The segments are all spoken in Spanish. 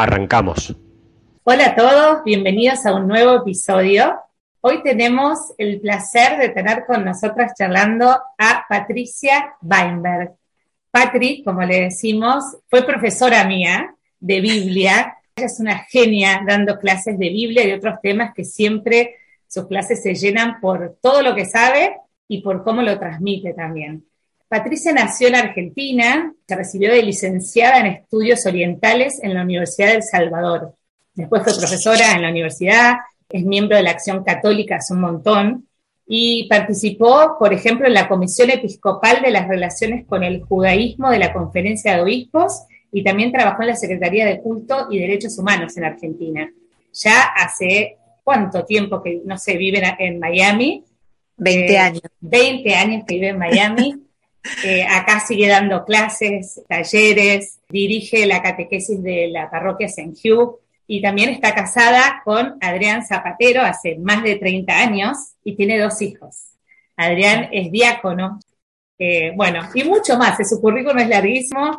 Arrancamos. Hola a todos, bienvenidos a un nuevo episodio. Hoy tenemos el placer de tener con nosotras charlando a Patricia Weinberg. Patri, como le decimos, fue profesora mía de Biblia. Ella es una genia dando clases de Biblia y otros temas que siempre sus clases se llenan por todo lo que sabe y por cómo lo transmite también. Patricia nació en Argentina, se recibió de licenciada en estudios orientales en la Universidad del Salvador. Después fue profesora en la universidad, es miembro de la Acción Católica hace un montón y participó, por ejemplo, en la Comisión Episcopal de las Relaciones con el Judaísmo de la Conferencia de Obispos y también trabajó en la Secretaría de Culto y Derechos Humanos en Argentina. Ya hace cuánto tiempo que, no sé, vive en Miami. 20 eh, años. 20 años que vive en Miami. Eh, acá sigue dando clases, talleres, dirige la catequesis de la parroquia St. Hugh y también está casada con Adrián Zapatero hace más de 30 años y tiene dos hijos. Adrián es diácono, eh, bueno, y mucho más, su currículum es larguísimo.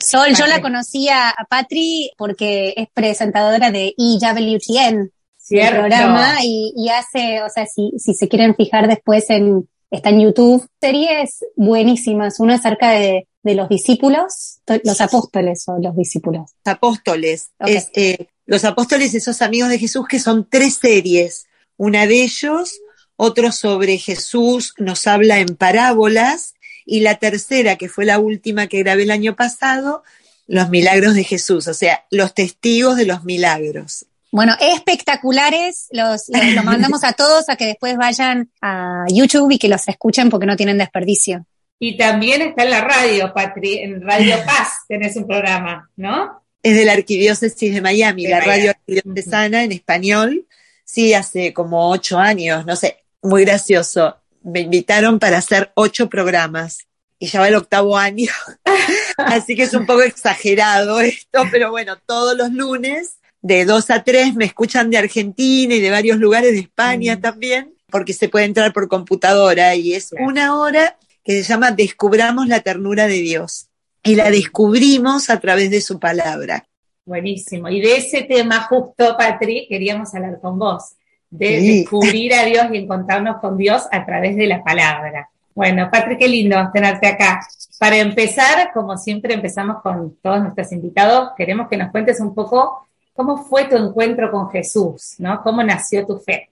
Sol, yo la conocía a Patri porque es presentadora de EWTN, el programa, y, hace, o sea, si, si se quieren fijar después en, está en YouTube, series buenísimas, una acerca de, los discípulos, los apóstoles o los discípulos. Apóstoles, eh, los apóstoles, esos amigos de Jesús, que son tres series. Una de ellos, otro sobre Jesús, nos habla en parábolas, y la tercera, que fue la última que grabé el año pasado, los milagros de Jesús, o sea, los testigos de los milagros. Bueno, espectaculares, los, los, mandamos a todos a que después vayan a YouTube y que los escuchen porque no tienen desperdicio. Y también está en la radio, Patri, en Radio Paz tenés un programa, ¿no? Es de la Arquidiócesis de Miami, la radio arquidiocesana en español. Sí, hace como ocho años, no sé, muy gracioso. Me invitaron para hacer ocho programas y ya va el octavo año. Así que es un poco exagerado esto, pero bueno, todos los lunes de dos a tres me escuchan de Argentina y de varios lugares de España mm. también, porque se puede entrar por computadora y es una hora que se llama Descubramos la ternura de Dios. Y la descubrimos a través de su palabra. Buenísimo. Y de ese tema justo, Patri, queríamos hablar con vos, de descubrir a Dios y encontrarnos con Dios a través de la palabra. Bueno, Patri, qué lindo tenerte acá. Para empezar, como siempre empezamos con todos nuestros invitados, queremos que nos cuentes un poco ¿Cómo fue tu encuentro con Jesús? ¿no? ¿Cómo nació tu fe?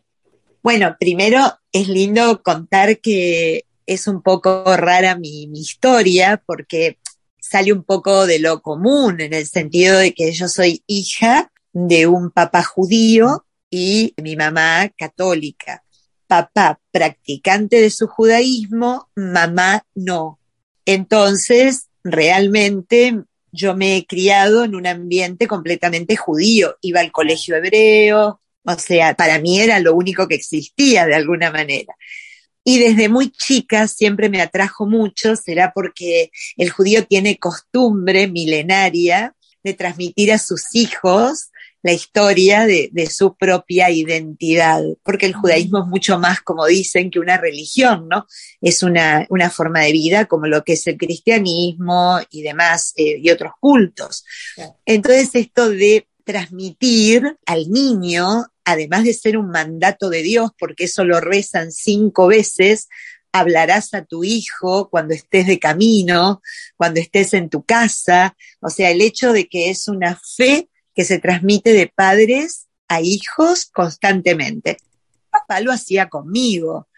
Bueno, primero es lindo contar que es un poco rara mi, historia porque sale un poco de lo común en el sentido de que yo soy hija de un papá judío y mi mamá católica. Papá practicante de su judaísmo, mamá no. Entonces, realmente yo me he criado en un ambiente completamente judío, iba al colegio hebreo, o sea, para mí era lo único que existía de alguna manera. Y desde muy chica siempre me atrajo mucho, será porque el judío tiene costumbre milenaria de transmitir a sus hijos la historia de, su propia identidad, porque el judaísmo es mucho más, como dicen, que una religión, ¿no? Es una, forma de vida como lo que es el cristianismo y demás, eh, y otros cultos. Entonces, esto de transmitir al niño, además de ser un mandato de Dios, porque eso lo rezan cinco veces, hablarás a tu hijo cuando estés de camino, cuando estés en tu casa, o sea, el hecho de que es una fe que se transmite de padres a hijos constantemente. Papá lo hacía conmigo.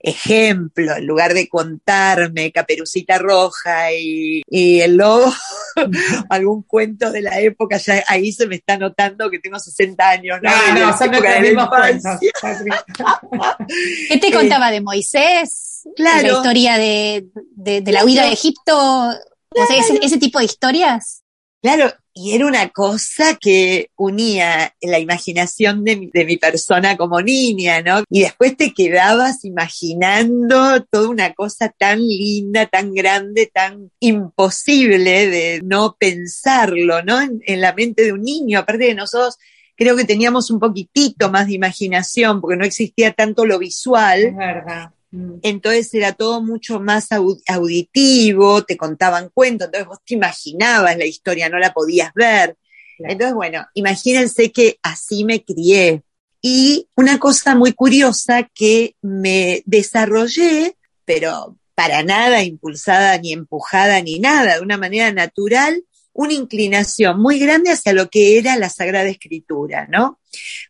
Ejemplo, en lugar de contarme Caperucita Roja y, el lobo, algún cuento de la época, ya ahí se me está notando que tengo 60 años. ¿no? no, son ¿Qué te contaba de Moisés? Claro. La historia de, la huida de Egipto. ese, ese tipo de historias. Claro, y era una cosa que unía la imaginación de mi, de mi, persona como niña, ¿no? Y después te quedabas imaginando toda una cosa tan linda, tan grande, tan imposible de no pensarlo, ¿no? En, en la mente de un niño, aparte de nosotros creo que teníamos un poquitito más de imaginación porque no existía tanto lo visual. Es verdad. Mm. Entonces era todo mucho más auditivo, te contaban cuentos, entonces vos te imaginabas la historia, no la podías ver. Claro. Entonces, bueno, imagínense que así me crié. Y una cosa muy curiosa que me desarrollé, pero para nada impulsada ni empujada ni nada, de una manera natural, una inclinación muy grande hacia lo que era la Sagrada Escritura, ¿no?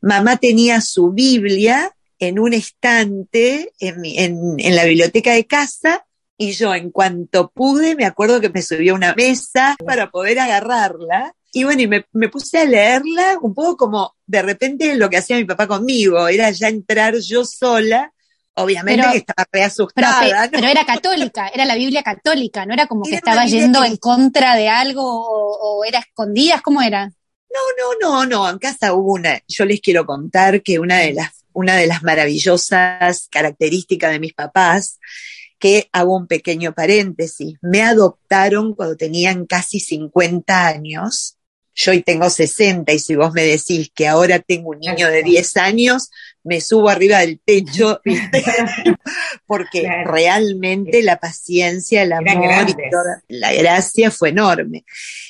Mamá tenía su Biblia en un estante en, en, en, la biblioteca de casa y yo en cuanto pude me acuerdo que me subí a una mesa para poder agarrarla y bueno, y me, me, puse a leerla un poco como de repente lo que hacía mi papá conmigo, era ya entrar yo sola. Obviamente pero, que estaba re asustada. Pero, ¿no? pero, era católica, era la Biblia católica, no era como era que estaba yendo en contra de algo o, o era escondidas, ¿cómo era? No, no, no, no, en casa hubo una, yo les quiero contar que una de las una de las maravillosas características de mis papás, que hago un pequeño paréntesis, me adoptaron cuando tenían casi 50 años. Yo hoy tengo 60 y si vos me decís que ahora tengo un niño de 10 años, me subo arriba del techo, ¿viste? porque claro. realmente la paciencia, el amor y toda la gracia fue enorme.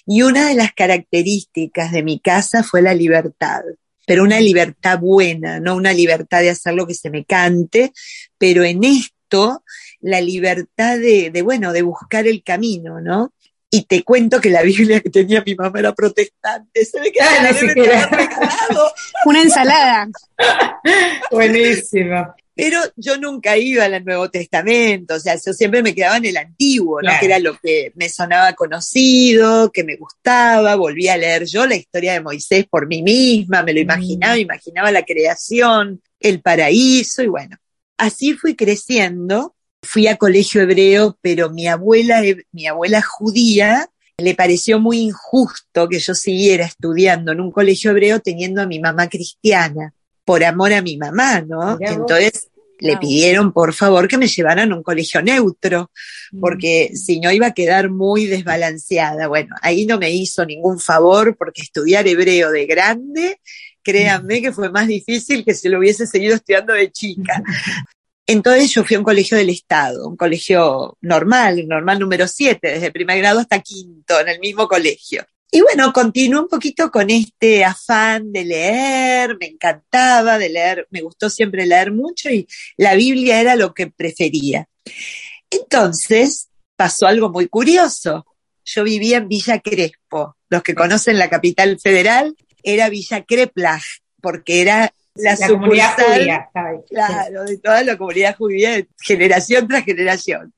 Y una de las características de mi casa fue la libertad pero una libertad buena, no una libertad de hacer lo que se me cante, pero en esto la libertad de, de bueno, de buscar el camino, ¿no? Y te cuento que la Biblia que tenía mi mamá era protestante, se me quedaba ah, no Una ensalada. Buenísimo. Pero yo nunca iba al Nuevo Testamento, o sea, yo siempre me quedaba en el Antiguo, claro. ¿no? Que era lo que me sonaba conocido, que me gustaba, volví a leer yo la historia de Moisés por mí misma, me lo imaginaba, mm. imaginaba la creación, el paraíso, y bueno, así fui creciendo, fui a colegio hebreo, pero mi abuela, mi abuela judía, le pareció muy injusto que yo siguiera estudiando en un colegio hebreo teniendo a mi mamá cristiana por amor a mi mamá, ¿no? Entonces le pidieron por favor que me llevaran a un colegio neutro, porque mm. si no iba a quedar muy desbalanceada. Bueno, ahí no me hizo ningún favor porque estudiar hebreo de grande, créanme que fue más difícil que si lo hubiese seguido estudiando de chica. Entonces yo fui a un colegio del Estado, un colegio normal, normal número 7, desde primer grado hasta quinto, en el mismo colegio. Y bueno, continué un poquito con este afán de leer, me encantaba de leer, me gustó siempre leer mucho y la Biblia era lo que prefería. Entonces pasó algo muy curioso. Yo vivía en Villa Crespo. Los que conocen la capital federal era Villa Creplach, porque era la, la comunidad judía. Claro, de toda la comunidad judía, generación tras generación.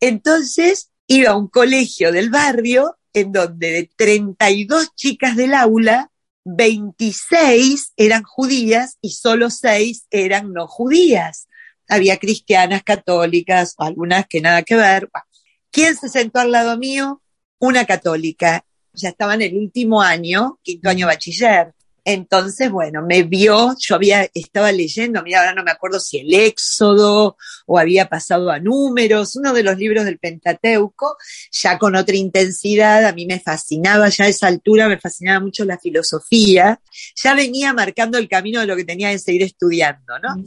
Entonces iba a un colegio del barrio en donde de 32 chicas del aula, 26 eran judías y solo 6 eran no judías. Había cristianas, católicas, algunas que nada que ver. ¿Quién se sentó al lado mío? Una católica. Ya estaba en el último año, quinto año bachiller. Entonces, bueno, me vio, yo había, estaba leyendo, mira, ahora no me acuerdo si el Éxodo o había pasado a números, uno de los libros del Pentateuco, ya con otra intensidad, a mí me fascinaba, ya a esa altura me fascinaba mucho la filosofía, ya venía marcando el camino de lo que tenía que seguir estudiando, ¿no?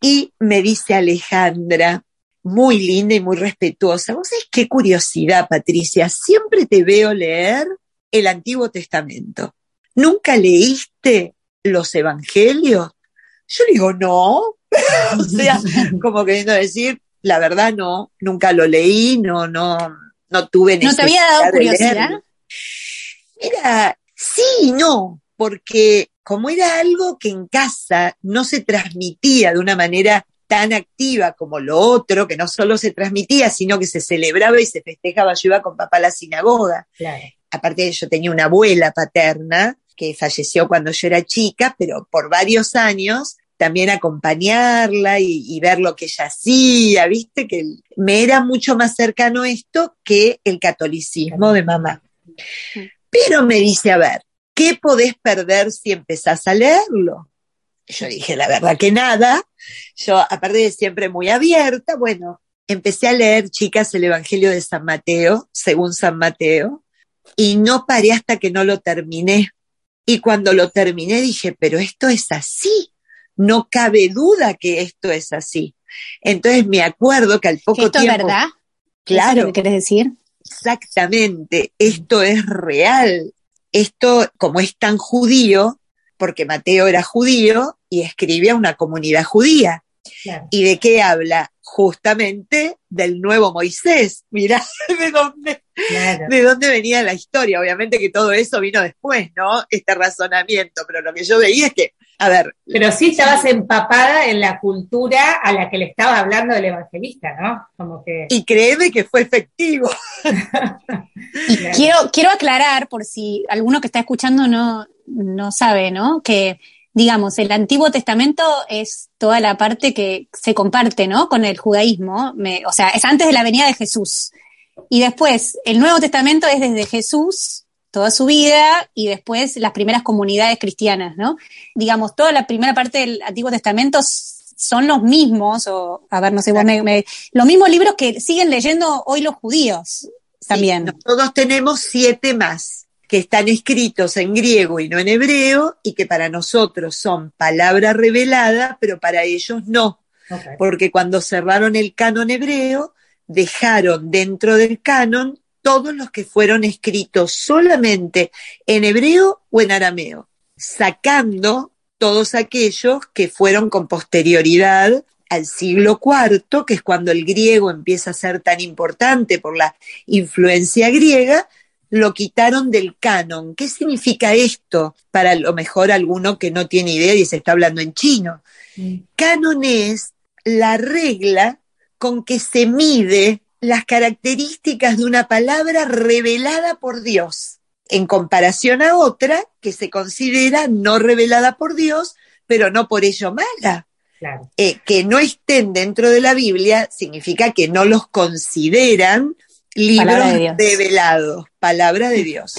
Y me dice Alejandra, muy linda y muy respetuosa, vos sabés qué curiosidad, Patricia, siempre te veo leer el Antiguo Testamento. ¿Nunca leíste los evangelios? Yo le digo, no. o sea, como queriendo decir, la verdad no, nunca lo leí, no, no, no tuve necesidad. ¿No te había dado curiosidad? Mira, sí y no, porque como era algo que en casa no se transmitía de una manera tan activa como lo otro, que no solo se transmitía, sino que se celebraba y se festejaba, yo iba con papá a la sinagoga. Claro. Aparte de yo tenía una abuela paterna que falleció cuando yo era chica, pero por varios años también acompañarla y, y, ver lo que ella hacía, viste, que me era mucho más cercano esto que el catolicismo de mamá. Pero me dice, a ver, ¿qué podés perder si empezás a leerlo? Yo dije, la verdad que nada. Yo, aparte de siempre muy abierta, bueno, empecé a leer, chicas, el Evangelio de San Mateo, según San Mateo, y no paré hasta que no lo terminé. Y cuando lo terminé dije, pero esto es así. No cabe duda que esto es así. Entonces me acuerdo que al poco ¿Esto tiempo. es verdad? Claro. ¿Qué quieres decir? Exactamente. Esto es real. Esto, como es tan judío, porque Mateo era judío y escribe a una comunidad judía. Claro. ¿Y de qué habla? Justamente del nuevo Moisés. Mirá de dónde, Claro. de dónde venía la historia. Obviamente que todo eso vino después, ¿no? Este razonamiento. Pero lo que yo veía es que, a ver, Pero sí estabas empapada en la cultura a la que le estaba hablando el evangelista, ¿no? Como que. y créeme que fue efectivo. Y Claro. quiero, quiero aclarar, por si alguno que está escuchando no, no sabe, ¿no? Que, digamos, el Antiguo Testamento es toda la parte que se comparte, ¿no? Con el judaísmo. Me- o sea, es antes de la venida de Jesús. Y después, el Nuevo Testamento es desde Jesús, toda su vida, y después las primeras comunidades cristianas, ¿no? Digamos, toda la primera parte del Antiguo Testamento son los mismos, o, a ver, no sé, vos me- me- los mismos libros que siguen leyendo hoy los judíos también. Sí, nosotros tenemos siete más que están escritos en griego y no en hebreo y que para nosotros son palabra revelada, pero para ellos no, porque cuando cerraron el canon hebreo, dejaron dentro del canon todos los que fueron escritos solamente en hebreo o en arameo, sacando todos aquellos que fueron con posterioridad al siglo IV, que es cuando el griego empieza a ser tan importante por la influencia griega, lo quitaron del canon. ¿Qué significa esto? Para lo mejor alguno que no tiene idea y se está hablando en chino. Mm. Canon es la regla con que se mide las características de una palabra revelada por Dios, en comparación a otra que se considera no revelada por Dios, pero no por ello mala. Claro. Eh, que no estén dentro de la Biblia significa que no los consideran libros Palabra de Dios. revelados, palabra de Dios.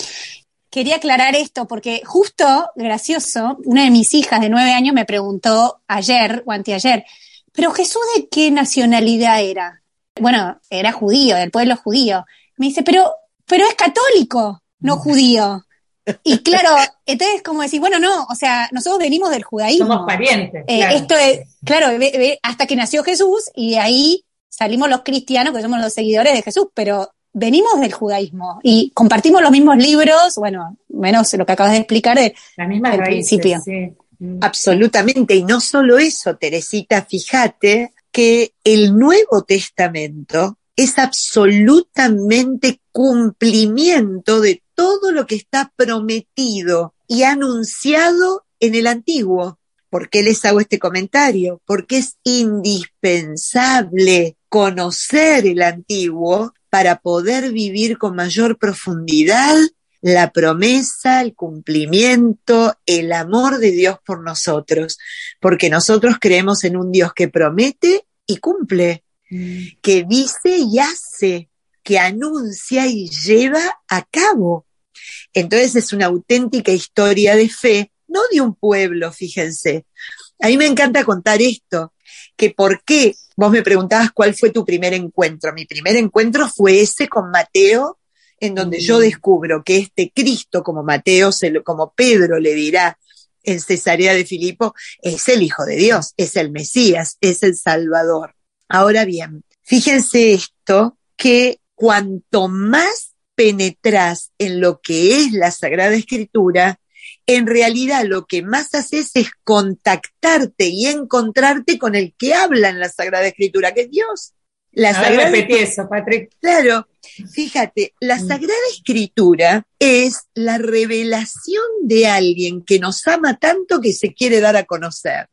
Quería aclarar esto porque justo, gracioso, una de mis hijas de nueve años me preguntó ayer o anteayer, pero Jesús de qué nacionalidad era? Bueno, era judío, del pueblo judío. Me dice, pero, pero es católico, no judío. Y claro, entonces como decir, bueno, no, o sea, nosotros venimos del judaísmo. Somos parientes. Eh, claro. Esto es, claro, hasta que nació Jesús y de ahí salimos los cristianos, que somos los seguidores de Jesús, pero venimos del judaísmo y compartimos los mismos libros, bueno, menos lo que acabas de explicar de mismas al raíces. principio. sí. Mm. Absolutamente. Y no solo eso, Teresita, fíjate que el Nuevo Testamento es absolutamente cumplimiento de todo lo que está prometido y anunciado en el Antiguo. ¿Por qué les hago este comentario? Porque es indispensable conocer el Antiguo para poder vivir con mayor profundidad la promesa, el cumplimiento, el amor de Dios por nosotros, porque nosotros creemos en un Dios que promete y cumple, Mm. que dice y hace, que anuncia y lleva a cabo. Entonces es una auténtica historia de fe, no de un pueblo, fíjense. A mí me encanta contar esto, que por qué, vos me preguntabas cuál fue tu primer encuentro. Mi primer encuentro fue ese con Mateo, en donde Mm. yo descubro que este Cristo, como Mateo, se lo- como Pedro le dirá en Cesarea de Filipo, es el Hijo de Dios, es el Mesías, es el Salvador. Ahora bien, fíjense esto, que cuanto más penetras en lo que es la Sagrada Escritura, en realidad lo que más haces es contactarte y encontrarte con el que habla en la Sagrada Escritura, que es Dios. La Sagrada repetí eso, Patrick. Claro, fíjate, la Mm. Sagrada Escritura es la revelación de alguien que nos ama tanto que se quiere dar a conocer.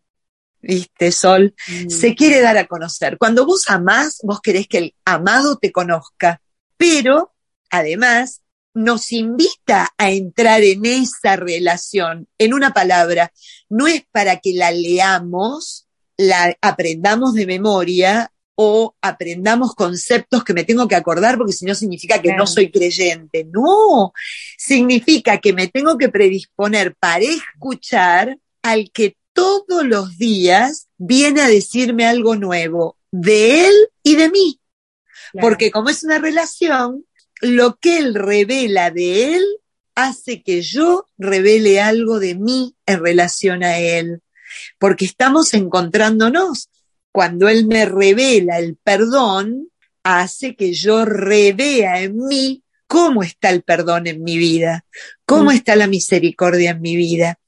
¿Viste, Sol? Mm. Se quiere dar a conocer. Cuando vos amás, vos querés que el amado te conozca, pero además nos invita a entrar en esa relación. En una palabra, no es para que la leamos, la aprendamos de memoria o aprendamos conceptos que me tengo que acordar porque si no significa que no soy creyente. No, significa que me tengo que predisponer para escuchar al que todos los días viene a decirme algo nuevo de él y de mí. Porque como es una relación, lo que él revela de él hace que yo revele algo de mí en relación a él. Porque estamos encontrándonos. Cuando él me revela el perdón, hace que yo revea en mí cómo está el perdón en mi vida, cómo mm. está la misericordia en mi vida.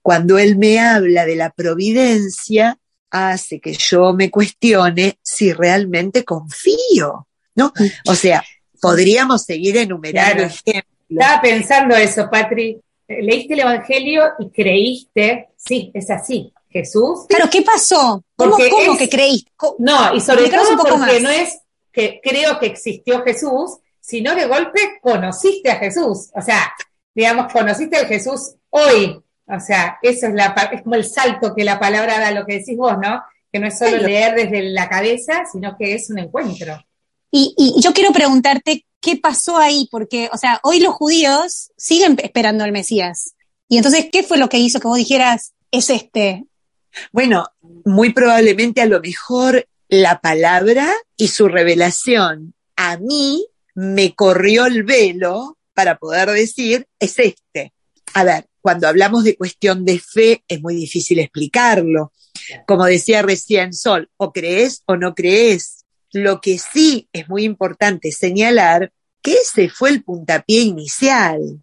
Cuando él me habla de la providencia, hace que yo me cuestione si realmente confío, ¿no? O sea, podríamos seguir enumerando ejemplos. Estaba pensando eso, Patri. Leíste el Evangelio y creíste, sí, es así. Jesús. Claro, ¿qué pasó? ¿Cómo, cómo que creíste? No, y sobre todo porque no es que creo que existió Jesús, sino de golpe conociste a Jesús. O sea, digamos, conociste a Jesús hoy. O sea, eso es, la, es como el salto que la palabra da, lo que decís vos, ¿no? Que no es solo leer desde la cabeza, sino que es un encuentro. Y, yo quiero preguntarte qué pasó ahí, porque, o sea, hoy los judíos siguen esperando al Mesías. Y entonces, ¿qué fue lo que hizo que vos dijeras, es este? Bueno, muy probablemente a lo mejor la palabra y su revelación a mí me corrió el velo para poder decir, es este. A ver, cuando hablamos de cuestión de fe es muy difícil explicarlo. Como decía recién Sol, o crees o no crees. Lo que sí es muy importante señalar que ese fue el puntapié inicial.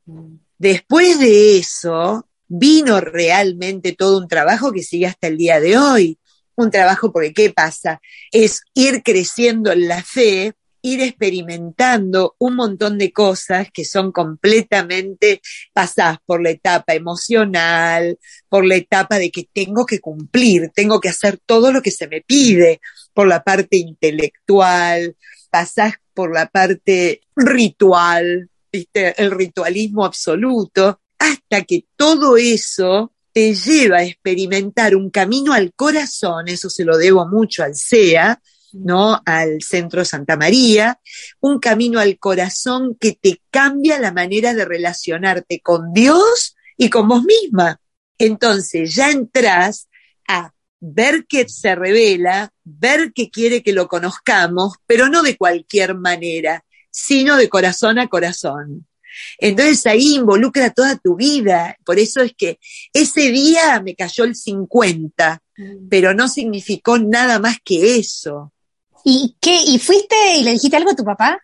Después de eso vino realmente todo un trabajo que sigue hasta el día de hoy. Un trabajo porque, ¿qué pasa? Es ir creciendo en la fe ir experimentando un montón de cosas que son completamente pasadas por la etapa emocional, por la etapa de que tengo que cumplir, tengo que hacer todo lo que se me pide, por la parte intelectual, pasás por la parte ritual, ¿viste? el ritualismo absoluto, hasta que todo eso te lleva a experimentar un camino al corazón, eso se lo debo mucho al SEA, ¿no? Al centro Santa María, un camino al corazón que te cambia la manera de relacionarte con Dios y con vos misma. Entonces ya entras a ver que se revela, ver que quiere que lo conozcamos, pero no de cualquier manera, sino de corazón a corazón. Entonces ahí involucra toda tu vida. Por eso es que ese día me cayó el 50, mm. pero no significó nada más que eso. ¿Y qué? ¿Y fuiste y le dijiste algo a tu papá?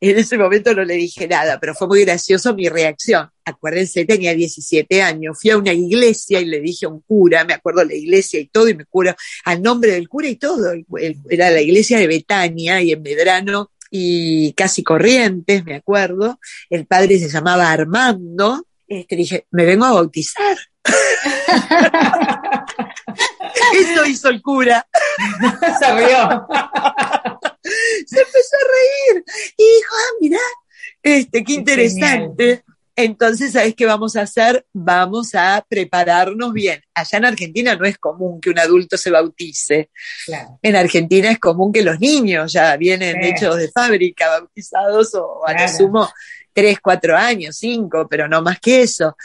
En ese momento no le dije nada, pero fue muy gracioso mi reacción. Acuérdense, tenía 17 años, fui a una iglesia y le dije a un cura, me acuerdo la iglesia y todo, y me cura al nombre del cura y todo. Era la iglesia de Betania y en Medrano y casi Corrientes, me acuerdo. El padre se llamaba Armando. Este, dije, me vengo a bautizar. Eso hizo el cura. Se rió. Se empezó a reír y dijo, ah, mira, este, qué interesante. Entonces, ¿sabes qué vamos a hacer? Vamos a prepararnos bien. Allá en Argentina no es común que un adulto se bautice. En Argentina es común que los niños ya vienen hechos de fábrica, bautizados o a lo sumo tres, cuatro años, cinco, pero no más que eso.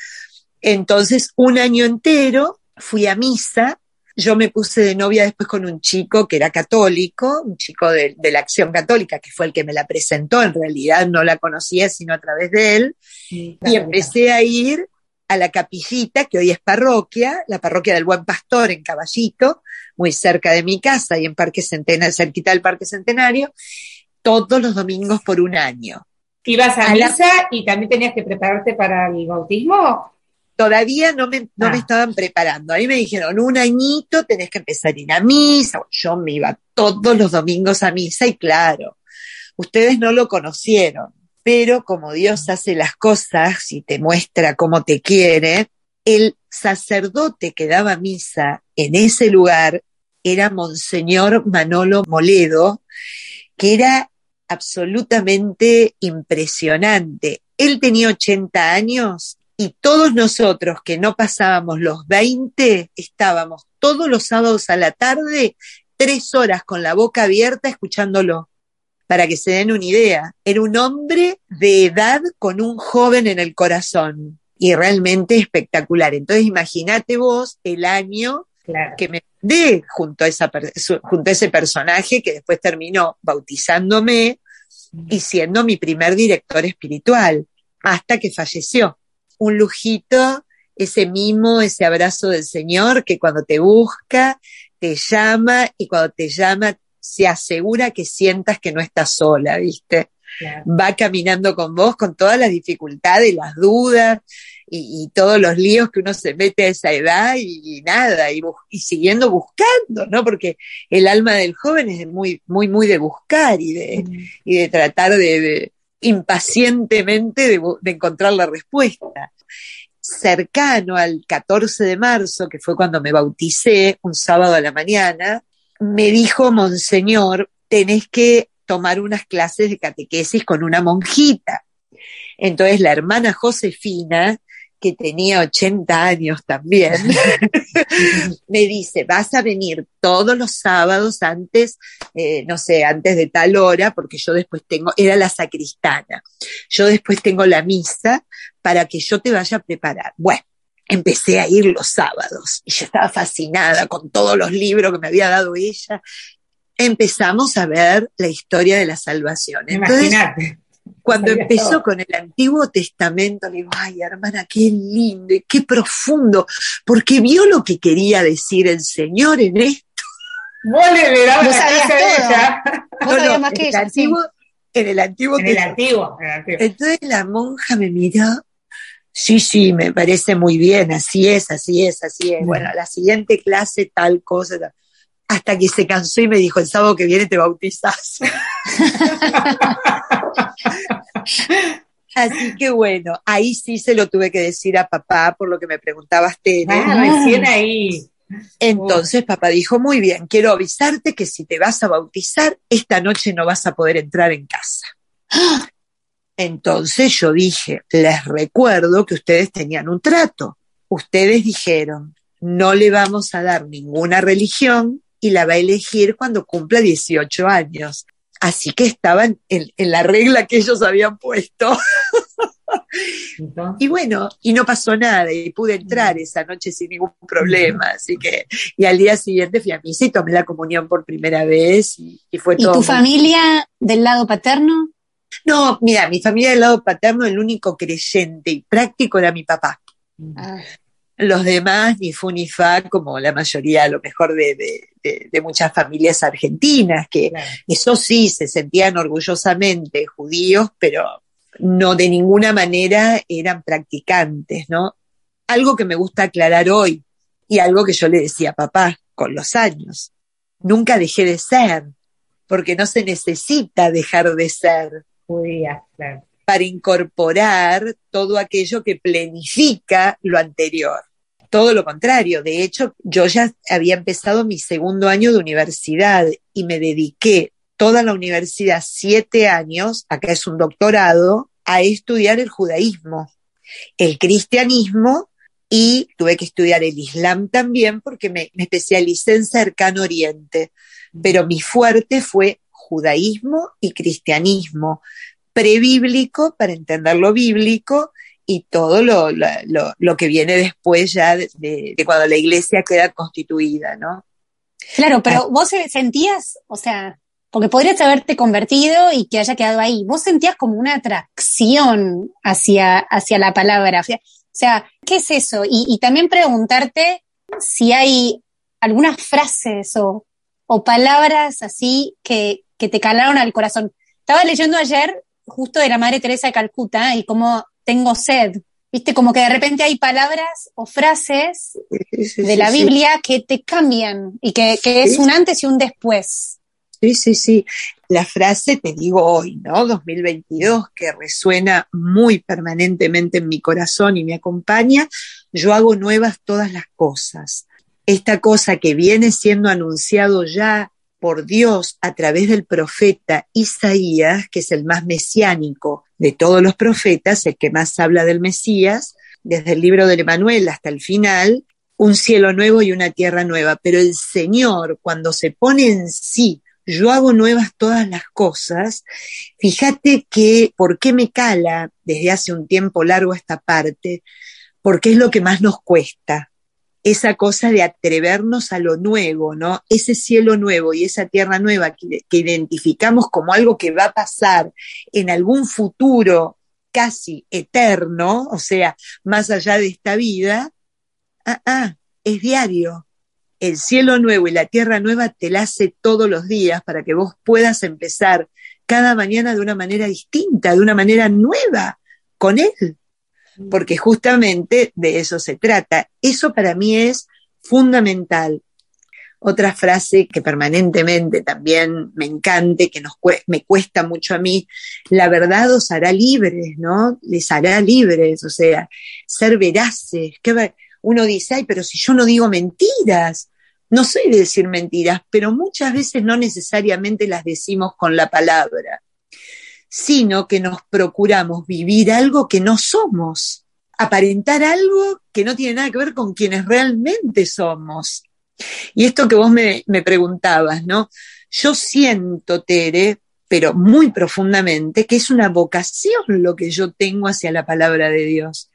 Entonces, un año entero fui a misa yo me puse de novia después con un chico que era católico, un chico de, la Acción Católica, que fue el que me la presentó, en realidad no la conocía sino a través de él, y empecé a ir a la capillita, que hoy es parroquia, la parroquia del Buen Pastor en Caballito, muy cerca de mi casa y en Parque Centenario, cerquita del Parque Centenario, todos los domingos por un año. ¿Ibas a, a misa y también tenías que prepararte para el bautismo? Todavía no me, no me ah. estaban preparando. A mí me dijeron, un añito tenés que empezar a ir a misa. Yo me iba todos los domingos a misa y claro, ustedes no lo conocieron, pero como Dios hace las cosas y te muestra cómo te quiere, el sacerdote que daba misa en ese lugar era Monseñor Manolo Moledo, que era absolutamente impresionante. Él tenía 80 años y todos nosotros que no pasábamos los 20, estábamos todos los sábados a la tarde tres horas con la boca abierta escuchándolo, para que se den una idea. Era un hombre de edad con un joven en el corazón y realmente espectacular. Entonces imagínate vos el año que me di junto a, esa, junto a ese personaje que después terminó bautizándome y siendo mi primer director espiritual, hasta que falleció. Un lujito, ese mimo, ese abrazo del Señor que cuando te busca, te llama y cuando te llama se asegura que sientas que no estás sola, ¿viste? Va caminando con vos con todas las dificultades, las dudas y, todos los líos que uno se mete a esa edad y, nada, y, siguiendo buscando, ¿no? Porque el alma del joven es muy, muy, muy de buscar y de, mm. y de tratar de, impacientemente de, de encontrar la respuesta cercano al 14 de marzo, que fue cuando me bauticé, un sábado a la mañana, me dijo, Monseñor, tenés que tomar unas clases de catequesis con una monjita. Entonces la hermana Josefina, que tenía 80 años también, me dice, vas a venir todos los sábados antes, eh, no sé, antes de tal hora, porque yo después tengo, era la sacristana, yo después tengo la misa para que yo te vaya a preparar. Bueno, empecé a ir los sábados y yo estaba fascinada con todos los libros que me había dado ella. Empezamos a ver la historia de la salvación. Entonces, cuando empezó con el Antiguo Testamento, le digo, ay, hermana, qué lindo y qué profundo, porque vio lo que quería decir el Señor en esto. Vos le verás la no, más que ella, antiguo, En el Antiguo en el antiguo, en el antiguo. Entonces la monja me miró Sí, sí, me parece muy bien, así es, así es, así es. Bueno, la siguiente clase tal cosa, hasta que se cansó y me dijo, el sábado que viene te bautizás. Así que bueno, ahí sí se lo tuve que decir a papá por lo que me preguntabas, Tere. Ah, recién ahí. Entonces papá dijo, muy bien, quiero avisarte que si te vas a bautizar, esta noche no vas a poder entrar en casa. Entonces yo dije, les recuerdo que ustedes tenían un trato. Ustedes dijeron, no le vamos a dar ninguna religión y la va a elegir cuando cumpla 18 años. Así que estaban en, la regla que ellos habían puesto. y bueno, y no pasó nada y pude entrar esa noche sin ningún problema. Así que, y al día siguiente fui a misa y tomé la comunión por primera vez y, fue todo. ¿Y tu familia del lado paterno? No, mira, mi familia del lado paterno, el único creyente y práctico era mi papá. Ah. Los demás, ni fu ni fa, como la mayoría, a lo mejor de, muchas familias argentinas, que eso sí, se sentían orgullosamente judíos, pero no de ninguna manera eran practicantes, ¿no? Algo que me gusta aclarar hoy y algo que yo le decía a papá con los años. Nunca dejé de ser, porque no se necesita dejar de ser para incorporar todo aquello que planifica lo anterior. Todo lo contrario, de hecho, yo ya había empezado mi segundo año de universidad y me dediqué toda la universidad, siete años, acá es un doctorado, a estudiar el judaísmo, el cristianismo y tuve que estudiar el islam también porque me, me especialicé en cercano oriente, pero mi fuerte fue judaísmo y cristianismo, prebíblico para entender lo bíblico y todo lo, lo, que viene después ya de, cuando la iglesia queda constituida, ¿no? Claro, pero ah. vos sentías, o sea, porque podrías haberte convertido y que haya quedado ahí, vos sentías como una atracción hacia, hacia la palabra. O sea, ¿qué es eso? Y, y también preguntarte si hay algunas frases o, o palabras así que, que te calaron al corazón. Estaba leyendo ayer justo de la Madre Teresa de Calcuta y cómo tengo sed. Viste, como que de repente hay palabras o frases de la Biblia que te cambian y que, que es un antes y un después. Sí, sí, sí. La frase, te digo hoy, ¿no? 2022, que resuena muy permanentemente en mi corazón y me acompaña, yo hago nuevas todas las cosas. Esta cosa que viene siendo anunciado ya por Dios a través del profeta Isaías, que es el más mesiánico de todos los profetas, el que más habla del Mesías, desde el libro de Emanuel hasta el final, un cielo nuevo y una tierra nueva, pero el Señor cuando se pone en sí, yo hago nuevas todas las cosas, fíjate que, ¿por qué me cala desde hace un tiempo largo esta parte? Porque es lo que más nos cuesta, esa cosa de atrevernos a lo nuevo, ¿no? Ese cielo nuevo y esa tierra nueva que, identificamos como algo que va a pasar en algún futuro casi eterno, o sea, más allá de esta vida, ah, ah, es diario. El cielo nuevo y la tierra nueva te la hace todos los días para que vos puedas empezar cada mañana de una manera distinta, de una manera nueva con Él. Porque justamente de eso se trata. Eso para mí es fundamental. Otra frase que permanentemente también me encante, que nos me cuesta mucho a mí, la verdad os hará libres, ¿no? Les hará libres, o sea, ser veraces. ¿Qué uno dice, ay, pero si yo no digo mentiras, no soy de decir mentiras, pero muchas veces no necesariamente las decimos con la palabra, sino que nos procuramos vivir algo que no somos, aparentar algo que no tiene nada que ver con quienes realmente somos. Y esto que vos me, preguntabas, ¿no? Yo siento, Tere, pero muy profundamente, que es una vocación lo que yo tengo hacia la palabra de Dios.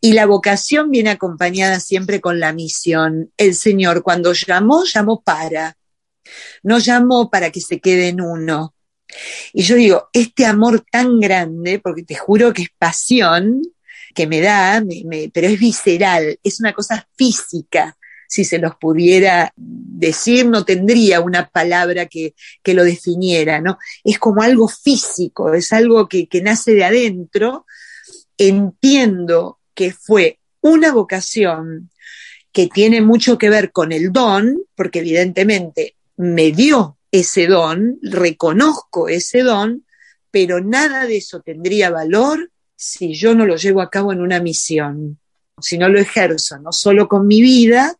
Y la vocación viene acompañada siempre con la misión. El Señor cuando llamó, llamó para. No llamó para que se quede en uno. Y yo digo, este amor tan grande, porque te juro que es pasión que me da, pero es visceral, es una cosa física. Si se los pudiera decir, no tendría una palabra que, que lo definiera, ¿no? Es como algo físico, es algo que, que nace de adentro. Entiendo que fue una vocación que tiene mucho que ver con el don, porque evidentemente me dio ese don, reconozco ese don, pero nada de eso tendría valor si yo no lo llevo a cabo en una misión, si no lo ejerzo, no solo con mi vida,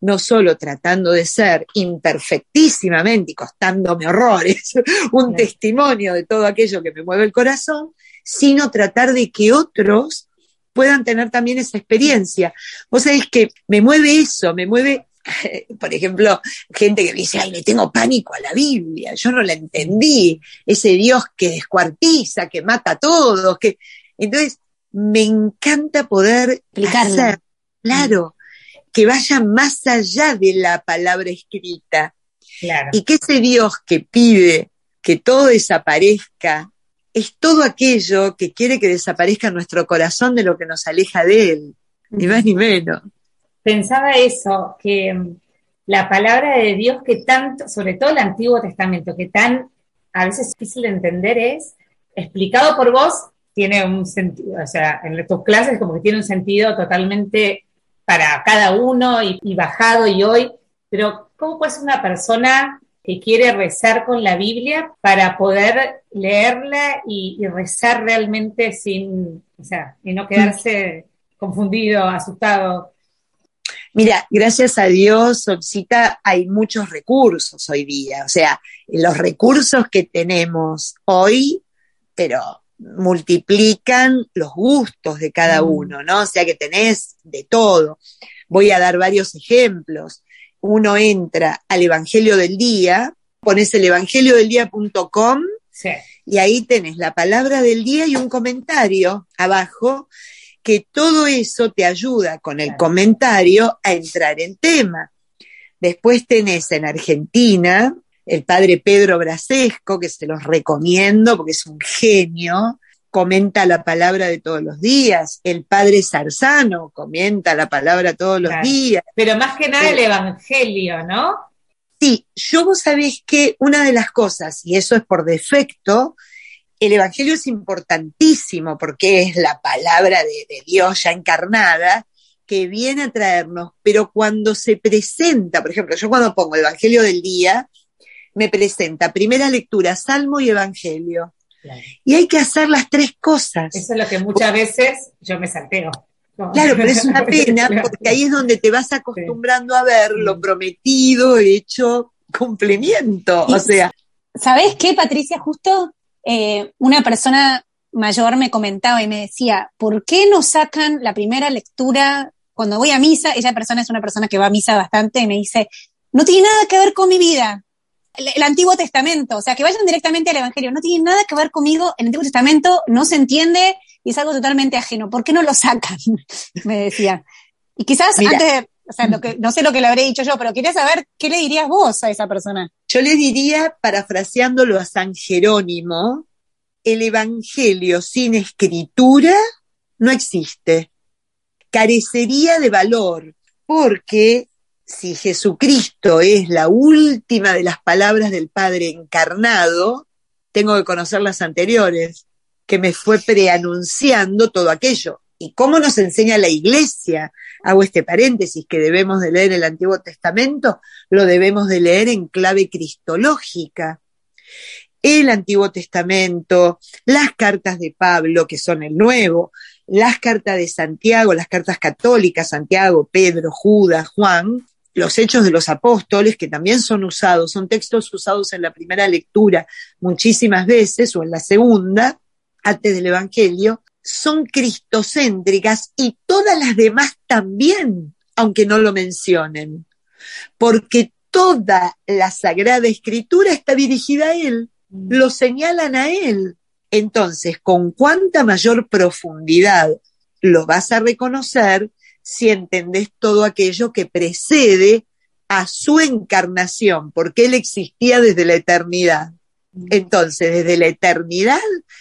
no solo tratando de ser imperfectísimamente y costándome horrores, un testimonio de todo aquello que me mueve el corazón, sino tratar de que otros puedan tener también esa experiencia. Vos sabés que me mueve eso, me mueve, por ejemplo, gente que dice, ay, le tengo pánico a la Biblia, yo no la entendí, ese Dios que descuartiza, que mata a todos, que... Entonces, me encanta poder hacer, claro, que vaya más allá de la palabra escrita. Y que ese Dios que pide que todo desaparezca es todo aquello que quiere que desaparezca nuestro corazón de lo que nos aleja de Él, ni más ni menos. Pensaba eso, que mm, la palabra de Dios que tanto, sobre todo el Antiguo Testamento, que tan a veces difícil de entender es, explicado por vos, tiene un sentido, o sea, en tus clases como que tiene un sentido totalmente para cada uno y, y bajado y hoy, pero ¿cómo puede ser una persona que quiere rezar con la Biblia para poder leerla y, rezar realmente sin, o sea, y no quedarse confundido, asustado. Mira, gracias a Dios, Opsita, hay muchos recursos hoy día. O sea, los recursos que tenemos hoy, pero multiplican los gustos de cada mm. uno, ¿no? O sea que tenés de todo. Voy a dar varios ejemplos uno entra al Evangelio del Día, pones el evangelio del día.com y ahí tenés la palabra del día y un comentario abajo, que todo eso te ayuda con el comentario a entrar en tema. Después tenés en Argentina el padre Pedro Brasesco, que se los recomiendo porque es un genio, comenta la palabra de todos los días, el padre Sarzano comenta la palabra todos los días. Pero más que nada el Evangelio, ¿no? Sí, yo vos sabés que una de las cosas, y eso es por defecto, el Evangelio es importantísimo porque es la palabra de, de Dios ya encarnada que viene a traernos, pero cuando se presenta, por ejemplo, yo cuando pongo el Evangelio del día, me presenta primera lectura, Salmo y Evangelio. Y hay que hacer las tres cosas. Eso es lo que muchas veces yo me salteo. Claro, pero es una pena porque ahí es donde te vas acostumbrando a ver lo prometido, hecho, cumplimiento. o sea. ¿Sabes qué, Patricia? Justo eh, una persona mayor me comentaba y me decía, ¿por qué no sacan la primera lectura cuando voy a misa, esa persona es una persona que va a misa bastante y me dice, no tiene nada que ver con mi vida. El, Antiguo Testamento, o sea, que vayan directamente al Evangelio, no tiene nada que ver conmigo, el Antiguo Testamento no se entiende y es algo totalmente ajeno. ¿Por qué no lo sacan? me decía. Y quizás antes de, o sea, que, no sé lo que le habré dicho yo, pero quería saber qué le dirías vos a esa persona. Yo le diría, parafraseándolo a San Jerónimo, el Evangelio sin escritura no existe. Carecería de valor, porque si Jesucristo es la última de las palabras del Padre encarnado, tengo que conocer las anteriores, que me fue preanunciando todo aquello. ¿Y cómo nos enseña la Iglesia? Hago este paréntesis que debemos de leer el Antiguo Testamento, lo debemos de leer en clave cristológica. El Antiguo Testamento, las cartas de Pablo, que son el Nuevo, las cartas de Santiago, las cartas católicas, Santiago, Pedro, Judas, Juan, los hechos de los apóstoles, que también son usados, son textos usados en la primera lectura muchísimas veces o en la segunda, antes del Evangelio, son cristocéntricas y todas las demás también, aunque no lo mencionen, porque toda la Sagrada Escritura está dirigida a Él, lo señalan a Él. Entonces, con cuánta mayor profundidad lo vas a reconocer si entendés todo aquello que precede a su encarnación, porque Él existía desde la eternidad. Entonces, desde la eternidad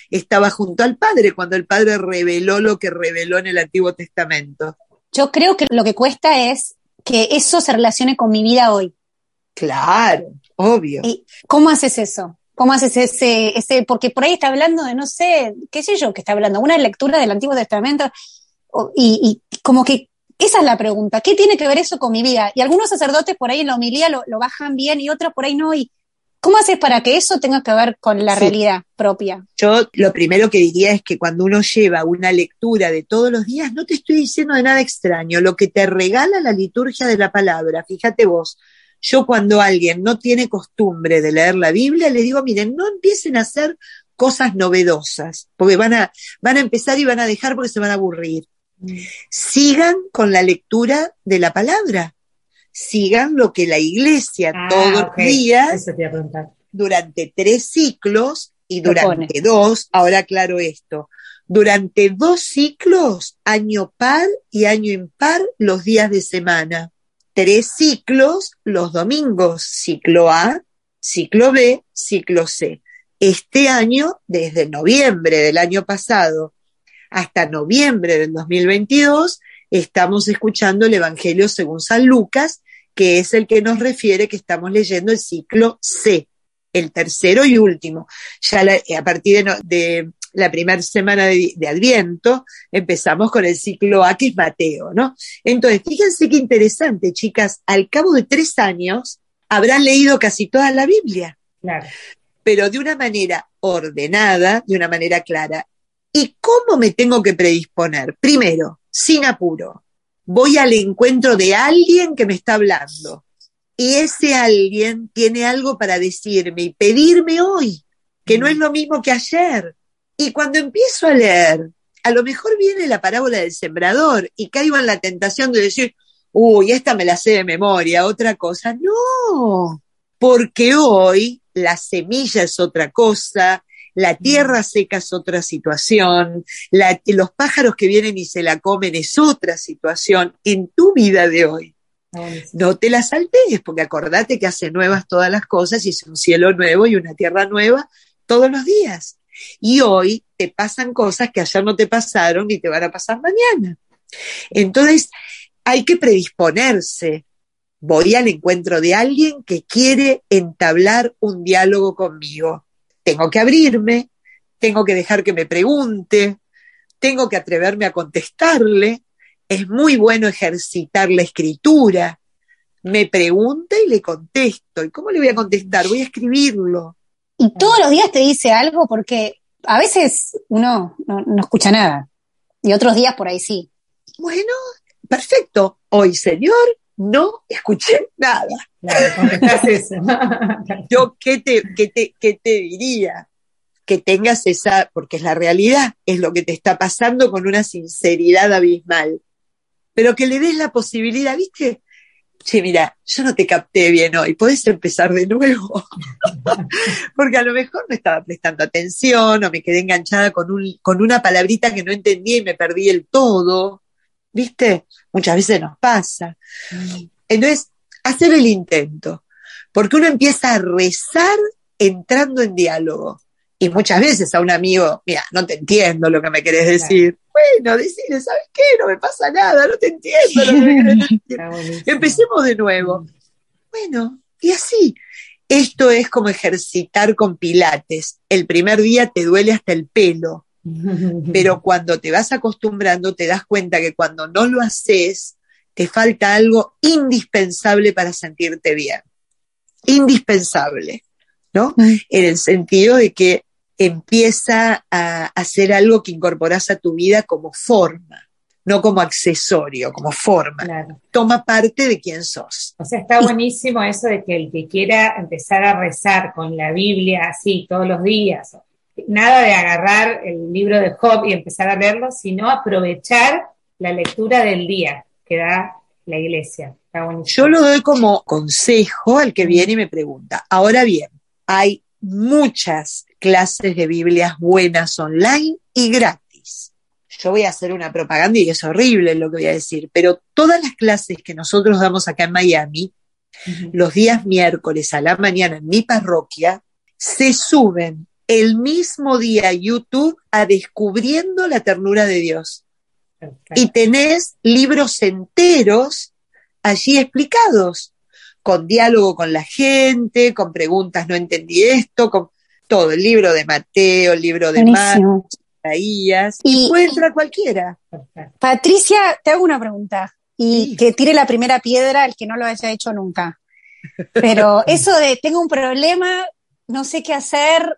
estaba junto al Padre cuando el Padre reveló lo que reveló en el Antiguo Testamento. Yo creo que lo que cuesta es que eso se relacione con mi vida hoy. Claro, obvio. ¿Y cómo haces eso? ¿Cómo haces ese, ese, porque por ahí está hablando de, no sé, qué sé yo, que está hablando, una lectura del Antiguo Testamento, y, como que esa es la pregunta, ¿qué tiene que ver eso con mi vida? Y algunos sacerdotes por ahí en la homilía lo, lo bajan bien y otros por ahí no, y ¿Cómo haces para que eso tenga que ver con la realidad propia? Yo lo primero que diría es que cuando uno lleva una lectura de todos los días, no te estoy diciendo de nada extraño, lo que te regala la liturgia de la palabra, fíjate vos, yo cuando alguien no tiene costumbre de leer la Biblia, le digo, miren, no empiecen a hacer cosas novedosas, porque van a, van a empezar y van a dejar porque se van a aburrir. Mm. Sigan con la lectura de la palabra sigan lo que la iglesia ah, todos los días, durante tres ciclos y durante dos, ahora claro esto, durante dos ciclos, año par y año impar, los días de semana. Tres ciclos los domingos, ciclo A, ciclo B, ciclo C. Este año, desde noviembre del año pasado hasta noviembre del 2022, estamos escuchando el Evangelio según San Lucas, que es el que nos refiere que estamos leyendo el ciclo C, el tercero y último. Ya a partir de, la primera semana de, de, Adviento empezamos con el ciclo A, que es Mateo, ¿no? Entonces, fíjense qué interesante, chicas, al cabo de tres años habrán leído casi toda la Biblia. Claro. Pero de una manera ordenada, de una manera clara. ¿Y cómo me tengo que predisponer? Primero, sin apuro. Voy al encuentro de alguien que me está hablando. Y ese alguien tiene algo para decirme y pedirme hoy, que no es lo mismo que ayer. Y cuando empiezo a leer, a lo mejor viene la parábola del sembrador y caigo en la tentación de decir, uy, esta me la sé de memoria, otra cosa. No, porque hoy la semilla es otra cosa, la tierra seca es otra situación, los pájaros que vienen y se la comen es otra situación en tu vida de hoy. No te la saltees, porque acordate que hace nuevas todas las cosas y es un cielo nuevo y una tierra nueva todos los días. Y hoy te pasan cosas que ayer no te pasaron ni te van a pasar mañana. Entonces, hay que predisponerse. Voy al encuentro de alguien que quiere entablar un diálogo conmigo tengo que abrirme, tengo que dejar que me pregunte, tengo que atreverme a contestarle. Es muy bueno ejercitar la escritura. Me pregunta y le contesto. ¿Y cómo le voy a contestar? Voy a escribirlo. Y todos los días te dice algo porque a veces uno no, escucha nada y otros días por ahí sí. Bueno, perfecto. Hoy, Señor, no escuché nada. Yo, ¿qué te, te, ¿qué te diría? Que tengas esa, porque es la realidad, es lo que te está pasando con una sinceridad abismal. pero que le des la posibilidad, ¿viste? Che, mira, yo no te capté bien hoy, puedes empezar de nuevo. Porque a lo mejor no estaba prestando atención o me quedé enganchada con, un, con una palabrita que no entendí y me perdí el todo. ¿Viste? Muchas veces nos pasa. Entonces, hacer el intento. Porque uno empieza a rezar entrando en diálogo. Y muchas veces a un amigo, mira, no te entiendo lo que me querés decir. Bueno, decirle, ¿sabes qué? No me pasa nada, no te entiendo lo que me querés decir. Empecemos de nuevo. Bueno, y así. Esto es como ejercitar con pilates. El primer día te duele hasta el pelo, pero cuando te vas acostumbrando te das cuenta que cuando no lo haces, te falta algo indispensable para sentirte bien. Indispensable, ¿no? En el sentido de que empieza a hacer algo que incorporas a tu vida como forma, no como accesorio, como forma. Toma parte de quién sos. O sea, está buenísimo eso de que el que quiera empezar a rezar con la Biblia así todos los días, nada de agarrar el libro de Job y empezar a leerlo, sino aprovechar la lectura del día que da la iglesia. Yo lo doy como consejo al que viene y me pregunta. Ahora bien, hay muchas clases de Biblias buenas online y gratis. Yo voy a hacer una propaganda y es horrible lo que voy a decir, pero todas las clases que nosotros damos acá en Miami, los días miércoles a la mañana en mi parroquia, se suben el mismo día YouTube a Descubriendo la Ternura de Dios. Y tenés libros enteros allí explicados con diálogo con la gente, con preguntas, no entendí esto, con todo, el libro de Mateo, el libro de Marcos, Isaías, y, puede entrar cualquiera. Patricia, te hago una pregunta, y que tire la primera piedra el que no lo haya hecho nunca. Pero eso de tengo un problema, no sé qué hacer,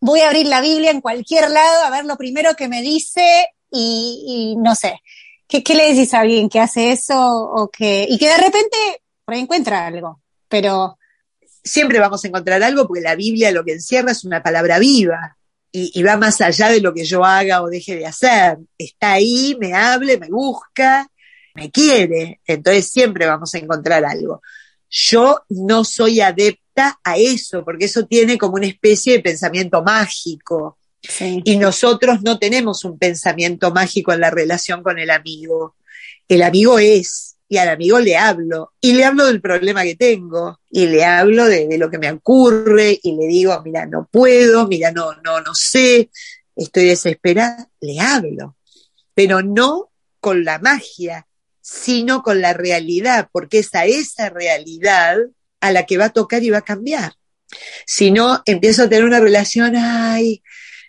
voy a abrir la Biblia en cualquier lado a ver lo primero que me dice y, no sé. ¿Qué, ¿Qué, le decís a alguien que hace eso o que, y que de repente por encuentra algo, pero... Siempre vamos a encontrar algo porque la Biblia lo que encierra es una palabra viva y, va más allá de lo que yo haga o deje de hacer. Está ahí, me hable, me busca, me quiere, entonces siempre vamos a encontrar algo. Yo no soy adepta a eso, porque eso tiene como una especie de pensamiento mágico. Y nosotros no tenemos un pensamiento mágico en la relación con el amigo. El amigo es, y al amigo le hablo, y le hablo del problema que tengo, y le hablo de, lo que me ocurre, y le digo, mira, no puedo, mira, no, no, no sé, estoy desesperada, le hablo, pero no con la magia, sino con la realidad, porque es a esa realidad a la que va a tocar y va a cambiar. Si no, empiezo a tener una relación, ay,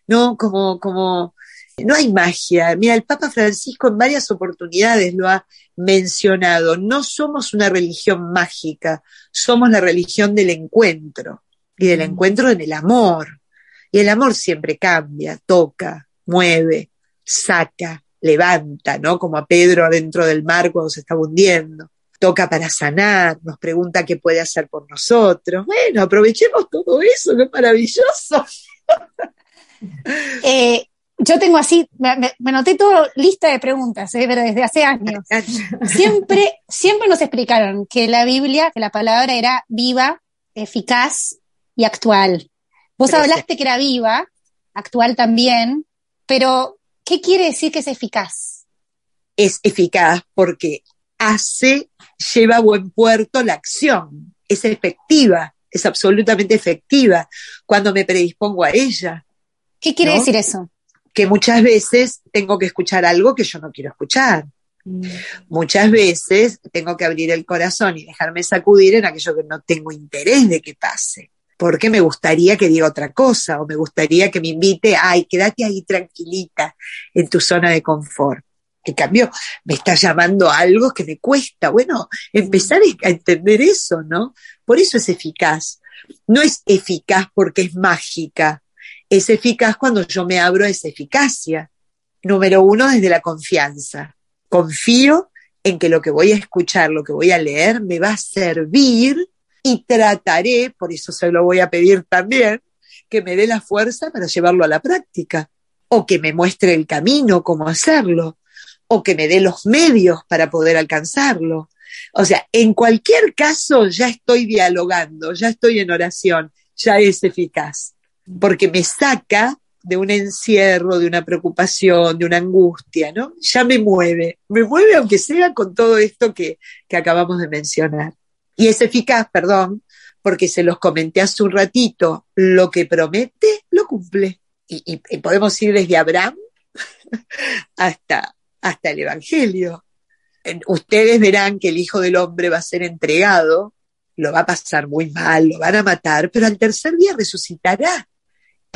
no, como, como, no hay magia. Mira, el Papa Francisco en varias oportunidades lo ha mencionado. No somos una religión mágica, somos la religión del encuentro y del mm. encuentro en el amor. Y el amor siempre cambia, toca, mueve, saca, levanta, ¿no? Como a Pedro adentro del mar cuando se está hundiendo. Toca para sanar, nos pregunta qué puede hacer por nosotros. Bueno, aprovechemos todo eso, qué maravilloso. Eh, yo tengo así, me, me, noté todo lista de preguntas, ¿eh? pero desde hace años. siempre, siempre nos explicaron que la Biblia, que la palabra era viva, eficaz y actual. Vos hablaste que era viva, actual también, pero ¿qué quiere decir que es eficaz? Es eficaz porque hace, lleva a buen puerto la acción, es efectiva, es absolutamente efectiva cuando me predispongo a ella. ¿Qué quiere decir eso? que muchas veces tengo que escuchar algo que yo no quiero escuchar. Mm. Muchas veces tengo que abrir el corazón y dejarme sacudir en aquello que no tengo interés de que pase. Porque me gustaría que diga otra cosa o me gustaría que me invite, ay, quédate ahí tranquilita en tu zona de confort. En cambio, me está llamando algo que me cuesta. Bueno, empezar a entender eso, ¿no? Por eso es eficaz. No es eficaz porque es mágica, es eficaz cuando yo me abro a esa eficacia. Número uno, desde la confianza. Confío en que lo que voy a escuchar, lo que voy a leer, me va a servir y trataré, por eso se lo voy a pedir también, que me dé la fuerza para llevarlo a la práctica o que me muestre el camino, cómo hacerlo. O que me dé los medios para poder alcanzarlo. O sea, en cualquier caso ya estoy dialogando, ya estoy en oración, ya es eficaz, porque me saca de un encierro, de una preocupación, de una angustia, ¿no? Ya me mueve, me mueve aunque sea con todo esto que, que acabamos de mencionar. Y es eficaz, perdón, porque se los comenté hace un ratito, lo que promete, lo cumple. Y, y podemos ir desde Abraham hasta, hasta el Evangelio ustedes verán que el Hijo del Hombre va a ser entregado, lo va a pasar muy mal, lo van a matar, pero al tercer día resucitará.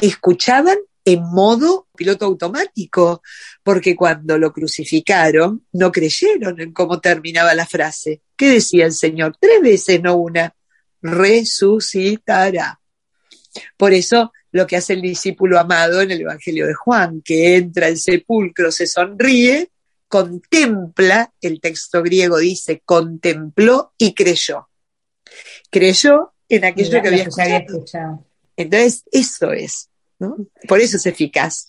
Escuchaban en modo piloto automático, porque cuando lo crucificaron no creyeron en cómo terminaba la frase. ¿Qué decía el Señor? Tres veces, no una. Resucitará. Por eso lo que hace el discípulo amado en el Evangelio de Juan, que entra al sepulcro, se sonríe contempla, el texto griego dice, contempló y creyó. Creyó en aquello que había escuchado. Entonces, eso es, ¿no? Por eso es eficaz.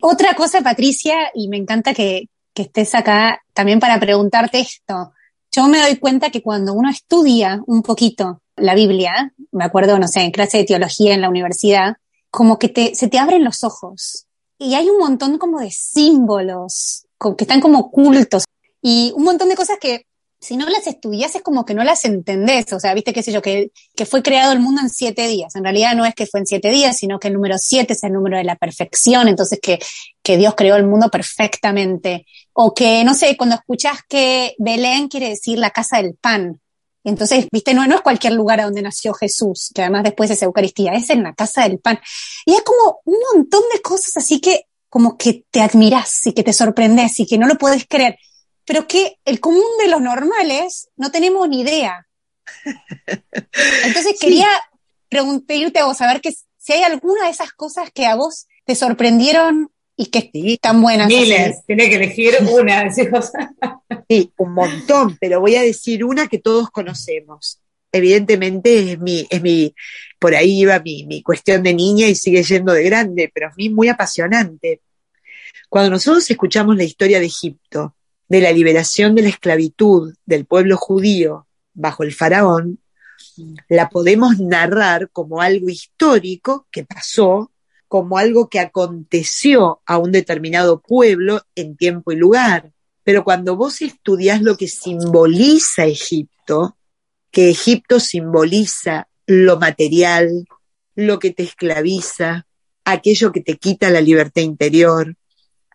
Otra cosa, Patricia, y me encanta que, que estés acá también para preguntarte esto. Yo me doy cuenta que cuando uno estudia un poquito la Biblia, me acuerdo, no sé, en clase de teología en la universidad, como que te, se te abren los ojos. Y hay un montón como de símbolos, que están como ocultos. Y un montón de cosas que si no las estudias es como que no las entendés, o sea, viste qué sé yo, que, que fue creado el mundo en siete días, en realidad no es que fue en siete días, sino que el número siete es el número de la perfección, entonces que, que Dios creó el mundo perfectamente, o que, no sé, cuando escuchás que Belén quiere decir la casa del pan, entonces, viste, no, no es cualquier lugar a donde nació Jesús, que además después es Eucaristía, es en la casa del pan. Y es como un montón de cosas así que como que te admiras y que te sorprendes y que no lo puedes creer, pero que el común de los normales no tenemos ni idea. Entonces quería preguntarte a vos, a ver que, si hay alguna de esas cosas que a vos te sorprendieron y que están buenas. Miles, tiene que elegir una. sí, un montón, pero voy a decir una que todos conocemos. Evidentemente es mi, es mi, por ahí iba mi, mi cuestión de niña y sigue yendo de grande, pero mí muy apasionante. Cuando nosotros escuchamos la historia de Egipto, de la liberación de la esclavitud del pueblo judío bajo el faraón, la podemos narrar como algo histórico que pasó, como algo que aconteció a un determinado pueblo en tiempo y lugar. Pero cuando vos estudias lo que simboliza Egipto, que Egipto simboliza lo material, lo que te esclaviza, aquello que te quita la libertad interior,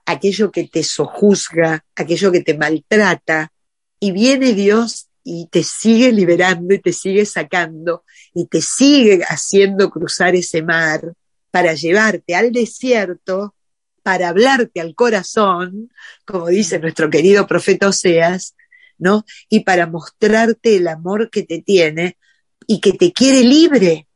aquello que te sojuzga, aquello que te maltrata, y viene Dios y te sigue liberando y te sigue sacando y te sigue haciendo cruzar ese mar para llevarte al desierto, para hablarte al corazón, como dice nuestro querido profeta Oseas, ¿no? Y para mostrarte el amor que te tiene y que te quiere libre.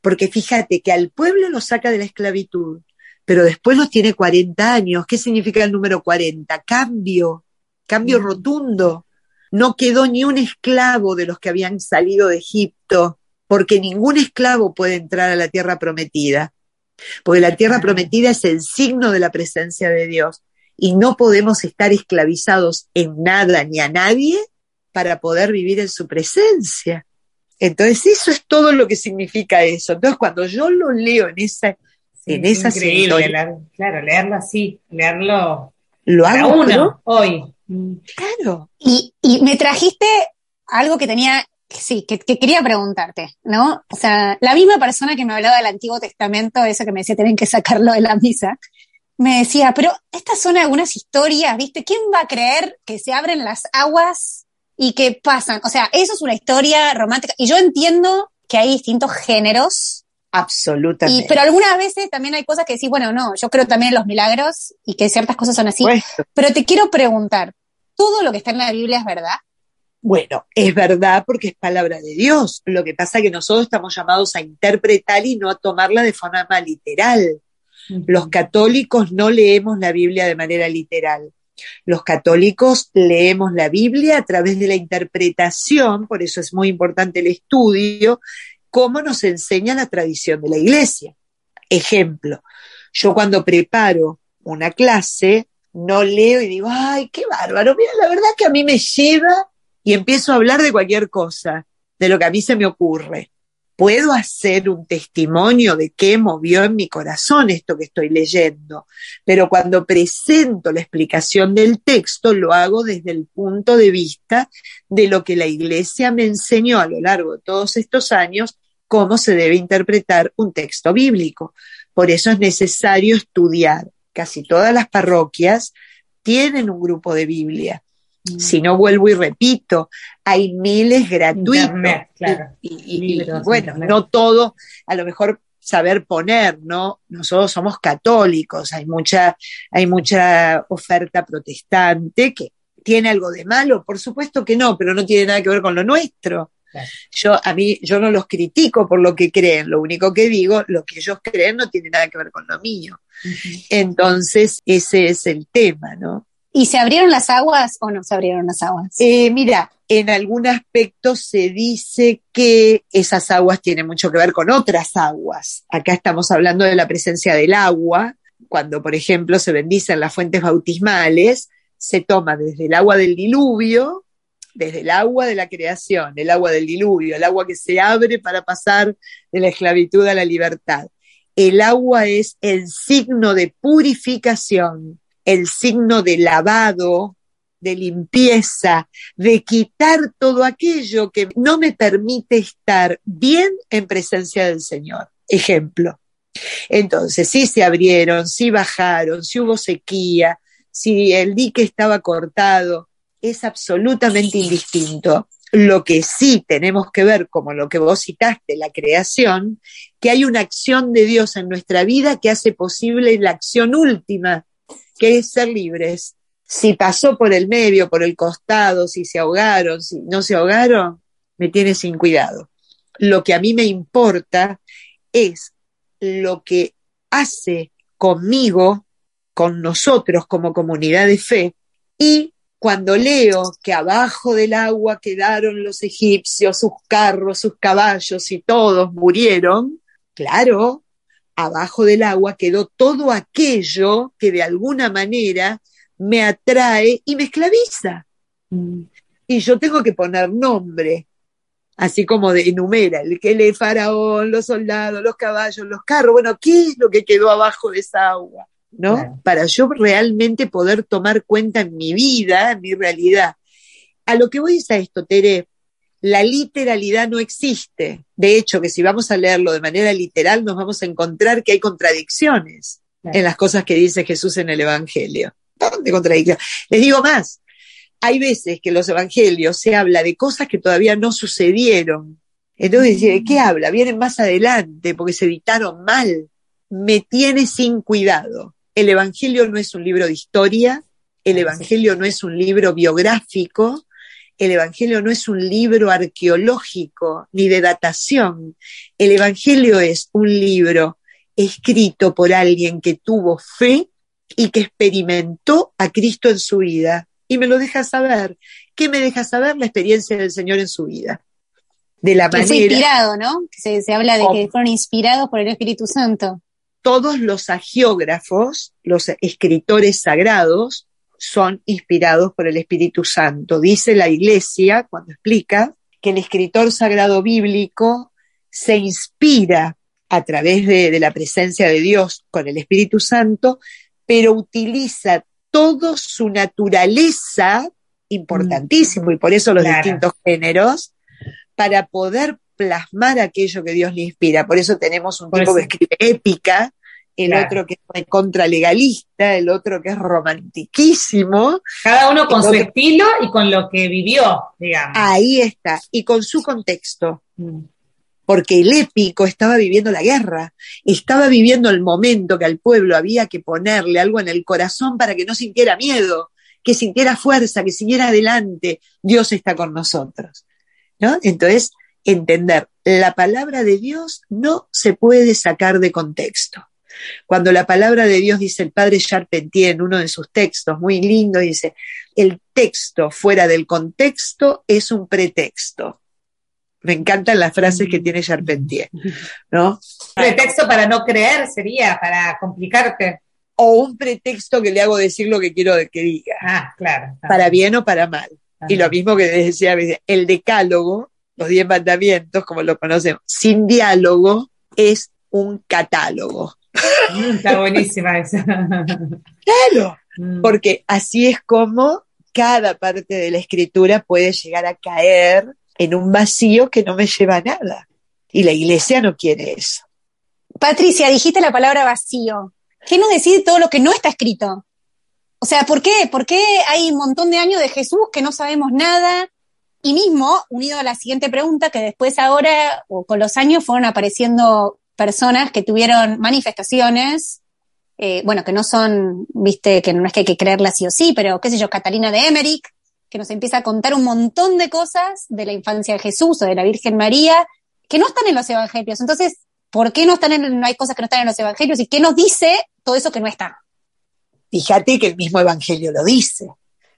Porque fíjate que al pueblo lo saca de la esclavitud, pero después los tiene 40 años. ¿Qué significa el número 40? Cambio, cambio rotundo. No quedó ni un esclavo de los que habían salido de Egipto, porque ningún esclavo puede entrar a la tierra prometida. Porque la tierra prometida es el signo de la presencia de Dios y no podemos estar esclavizados en nada ni a nadie para poder vivir en su presencia. Entonces, eso es todo lo que significa eso. Entonces, cuando yo lo leo en esa, en esa increíble, claro, leerlo así, leerlo lo hago uno hoy. Claro. Y, y, me trajiste algo que tenía, sí, que, que, quería preguntarte, ¿no? O sea, la misma persona que me hablaba del Antiguo Testamento, eso que me decía, tienen que sacarlo de la misa, me decía, pero estas son algunas historias, ¿viste? ¿Quién va a creer que se abren las aguas y que pasan? O sea, eso es una historia romántica. Y yo entiendo que hay distintos géneros. Absolutamente. Y, pero algunas veces también hay cosas que decís, bueno, no, yo creo también en los milagros y que ciertas cosas son así. Pero te quiero preguntar, ¿todo lo que está en la Biblia es verdad? Bueno, es verdad porque es palabra de Dios. Lo que pasa es que nosotros estamos llamados a interpretar y no a tomarla de forma literal. Los católicos no leemos la Biblia de manera literal. Los católicos leemos la Biblia a través de la interpretación, por eso es muy importante el estudio, cómo nos enseña la tradición de la iglesia. Ejemplo, yo cuando preparo una clase, no leo y digo, ay, qué bárbaro, mira, la verdad que a mí me lleva y empiezo a hablar de cualquier cosa, de lo que a mí se me ocurre. Puedo hacer un testimonio de qué movió en mi corazón esto que estoy leyendo, pero cuando presento la explicación del texto lo hago desde el punto de vista de lo que la iglesia me enseñó a lo largo de todos estos años, cómo se debe interpretar un texto bíblico. Por eso es necesario estudiar casi todas las parroquias tienen un grupo de Biblia. Mm. Si no vuelvo y repito, hay miles gratuitos. y, bueno, no todo, a lo mejor saber poner, ¿no? Nosotros somos católicos, hay mucha, hay mucha oferta protestante que tiene algo de malo, por supuesto que no, pero no tiene nada que ver con lo nuestro. Yo, a mí, yo no los critico por lo que creen, lo único que digo, lo que ellos creen no tiene nada que ver con lo mío. Entonces, ese es el tema, ¿no? ¿Y se abrieron las aguas o no se abrieron las aguas? Eh, mira, en algún aspecto se dice que esas aguas tienen mucho que ver con otras aguas. Acá estamos hablando de la presencia del agua. Cuando, por ejemplo, se bendicen las fuentes bautismales, se toma desde el agua del diluvio, desde el agua de la creación, el agua del diluvio, el agua que se abre para pasar de la esclavitud a la libertad el agua es el signo de purificación, el signo de lavado, de limpieza, de quitar todo aquello que no me permite estar bien en presencia del Señor. Ejemplo. Entonces, si se abrieron, si bajaron, si hubo sequía, si el dique estaba cortado, es absolutamente indistinto. Lo que sí tenemos que ver, como lo que vos citaste, la creación, que hay una acción de Dios en nuestra vida que hace posible la acción última, que es ser libres. Si pasó por el medio, por el costado, si se ahogaron, si no se ahogaron, me tiene sin cuidado. Lo que a mí me importa es lo que hace conmigo, con nosotros como comunidad de fe, y cuando leo que abajo del agua quedaron los egipcios, sus carros, sus caballos y todos murieron, claro, abajo del agua quedó todo aquello que de alguna manera me atrae y me esclaviza. Mm. Y yo tengo que poner nombre, así como de enumera, el que le faraón, los soldados, los caballos, los carros, bueno, ¿qué es lo que quedó abajo de esa agua? ¿no? Para yo realmente poder tomar cuenta en mi vida, en mi realidad. A lo que voy es a esto, Tere, la literalidad no existe. De hecho, que si vamos a leerlo de manera literal, nos vamos a encontrar que hay contradicciones en las cosas que dice Jesús en el Evangelio. ¿Dónde contradicción? Les digo más, hay veces que en los Evangelios se habla de cosas que todavía no sucedieron. Entonces, ¿de qué habla? Vienen más adelante porque se editaron mal. Me tiene sin cuidado. El Evangelio no es un libro de historia, el Evangelio no es un libro biográfico, el Evangelio no es un libro arqueológico ni de datación. El Evangelio es un libro escrito por alguien que tuvo fe y que experimentó a Cristo en su vida. Y me lo deja saber. ¿Qué me deja saber? La experiencia del Señor en su vida. De la manera. inspirado, ¿no? Se, se habla de que fueron inspirados por el Espíritu Santo todos los agiógrafos, los escritores sagrados, son inspirados por el Espíritu Santo. Dice la Iglesia, cuando explica, que el escritor sagrado bíblico se inspira a través de, la presencia de Dios con el Espíritu Santo, pero utiliza toda su naturaleza, importantísimo, y por eso los distintos géneros, para poder plasmar aquello que Dios le inspira. Por eso tenemos un tipo que escribe épica, el otro que es contralegalista, el otro que es romantiquísimo. Cada uno con su estilo y con lo que vivió, digamos. Ahí está, y con su contexto. Porque el épico estaba viviendo la guerra, estaba viviendo el momento que al pueblo había que ponerle algo en el corazón para que no sintiera miedo, que sintiera fuerza, que siguiera adelante. Dios está con nosotros. ¿no? Entonces, entender, la palabra de Dios no se puede sacar de contexto. Cuando la palabra de Dios dice el padre Charpentier en uno de sus textos, muy lindo, dice, el texto fuera del contexto es un pretexto. Me encantan las frases que tiene Charpentier, ¿no? Pretexto para no creer sería, para complicarte. o un pretexto que le hago decir lo que quiero que diga. Ah, claro. Para bien o para mal. Y lo mismo que decía, el decálogo, los diez mandamientos, como lo conocemos, sin diálogo es un catálogo. Está buenísima esa. claro, mm. porque así es como cada parte de la escritura puede llegar a caer en un vacío que no me lleva a nada. Y la iglesia no quiere eso. Patricia, dijiste la palabra vacío. ¿Qué nos decide todo lo que no está escrito? O sea, ¿por qué? ¿Por qué hay un montón de años de Jesús que no sabemos nada? Y mismo, unido a la siguiente pregunta, que después ahora, o con los años, fueron apareciendo personas que tuvieron manifestaciones, eh, bueno, que no son, viste, que no es que hay que creerlas sí o sí, pero qué sé yo, Catalina de Emmerich, que nos empieza a contar un montón de cosas de la infancia de Jesús o de la Virgen María, que no están en los evangelios. Entonces, ¿por qué no están en, no hay cosas que no están en los evangelios? ¿Y qué nos dice todo eso que no está? Fíjate que el mismo evangelio lo dice.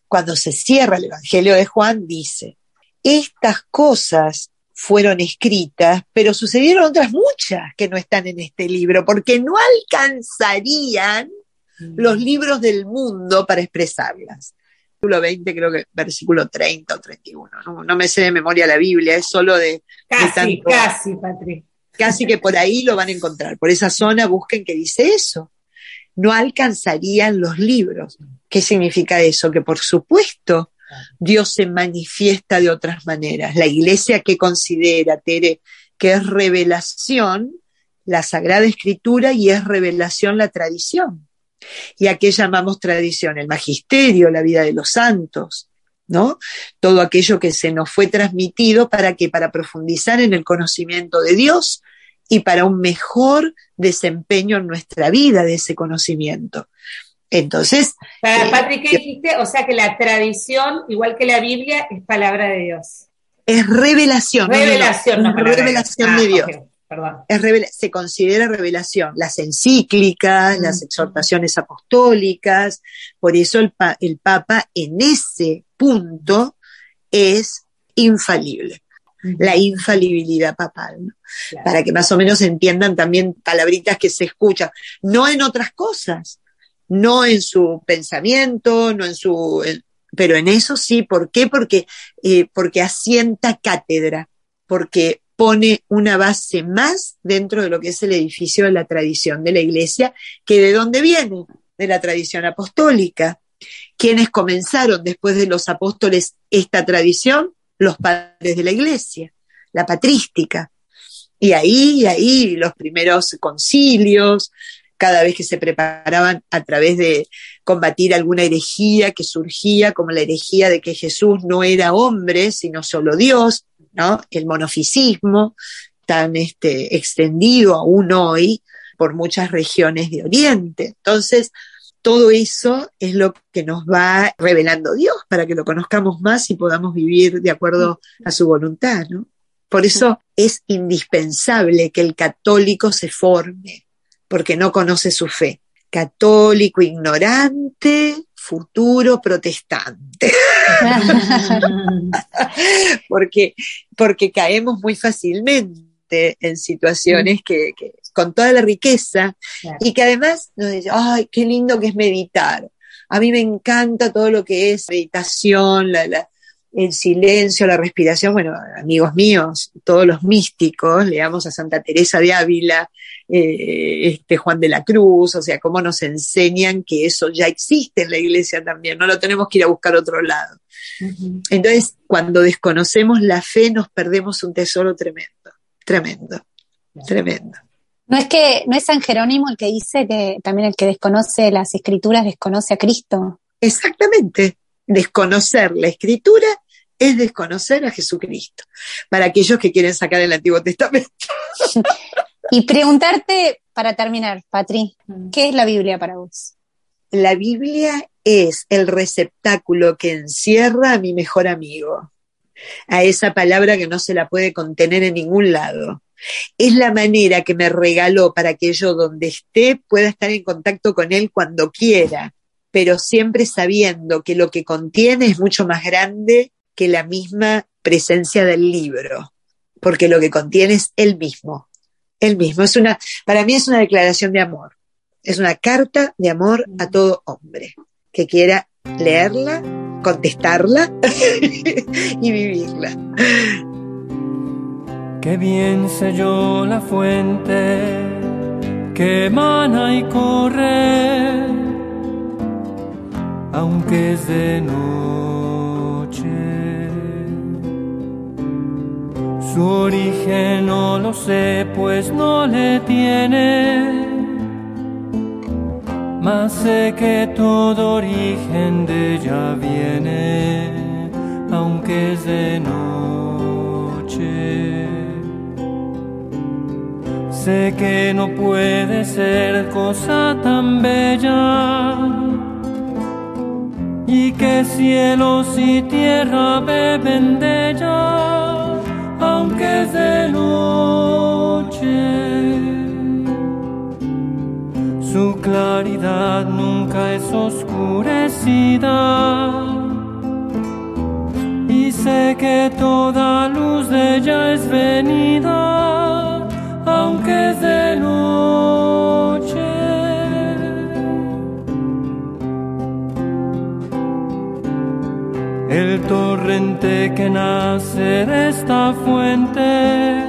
Cuando se cierra el evangelio de Juan, dice, estas cosas fueron escritas, pero sucedieron otras muchas que no están en este libro, porque no alcanzarían mm. los libros del mundo para expresarlas. Versículo 20, creo que versículo 30 o 31. No, me sé de memoria la Biblia, es solo de. Casi, casi, Patrick. Casi que por ahí lo van a encontrar. Por esa zona busquen que dice eso. No alcanzarían los libros. ¿Qué significa eso? Que por supuesto Dios se manifiesta de otras maneras. La iglesia que considera, Tere, que es revelación, la Sagrada Escritura y es revelación la tradición. ¿Y a qué llamamos tradición? El magisterio, la vida de los santos, ¿no? Todo aquello que se nos fue transmitido para que para profundizar en el conocimiento de Dios y para un mejor desempeño en nuestra vida de ese conocimiento. Entonces. Para, eh, Patrick, ¿qué dijiste? O sea que la tradición, igual que la Biblia, es palabra de Dios. Es revelación. Revelación, no, revelación de Dios. Ah, se considera revelación. Las encíclicas, las exhortaciones apostólicas, por eso el, el Papa en ese punto es infalible la infalibilidad papal, para que más o menos entiendan también palabritas que se escuchan, no en otras cosas, no en su pensamiento, no en su, pero en eso sí, ¿por qué? Porque, eh, porque asienta cátedra, porque pone una base más dentro de lo que es el edificio de la tradición de la iglesia, que de dónde viene, de la tradición apostólica. Quienes comenzaron después de los apóstoles esta tradición? Los padres de la iglesia, la patrística. Y ahí, ahí los primeros concilios, cada vez que se preparaban a través de combatir alguna herejía que surgía, como la herejía de que Jesús no era hombre, sino solo Dios, ¿no? El monofisismo, tan este, extendido aún hoy por muchas regiones de Oriente. Entonces, todo eso es lo que nos va revelando Dios para que lo conozcamos más y podamos vivir de acuerdo a su voluntad, ¿no? Por eso es indispensable que el católico se forme, porque no conoce su fe. Católico, ignorante, futuro protestante. porque, porque caemos muy fácilmente en situaciones que, con toda la riqueza y que además nos dice, ay, qué lindo que es meditar. A mí me encanta todo lo que es meditación, la, la, el silencio, la respiración, bueno, amigos míos, todos los místicos, leamos a Santa Teresa de Ávila, eh, este Juan de la Cruz, o sea, cómo nos enseñan que eso ya existe en la iglesia también, no lo tenemos que ir a buscar a otro lado. Entonces, cuando desconocemos la fe, nos perdemos un tesoro tremendo, tremendo, tremendo. No es que, no es San Jerónimo el que dice que también el que desconoce las escrituras desconoce a Cristo. Exactamente. Desconocer la escritura es desconocer a Jesucristo, para aquellos que quieren sacar el Antiguo Testamento. y preguntarte, para terminar, Patri, mm. ¿qué es la Biblia para vos? La Biblia es el receptáculo que encierra a mi mejor amigo, a esa palabra que no se la puede contener en ningún lado. Es la manera que me regaló para que yo donde esté pueda estar en contacto con él cuando quiera, pero siempre sabiendo que lo que contiene es mucho más grande que la misma presencia del libro, porque lo que contiene es el mismo, el mismo. Es una, para mí es una declaración de amor. Es una carta de amor a todo hombre que quiera leerla, contestarla y vivirla. Qué bien yo la fuente que emana y corre, aunque es de noche. Su origen no lo sé, pues no le tiene. Mas sé que todo origen de ella viene, aunque es de noche. Sé que no puede ser cosa tan bella y que cielos y tierra beben de ella de noche. Su claridad nunca es oscurecida. Y sé que toda luz de ella es venida, aunque es de noche. Que nace de esta fuente.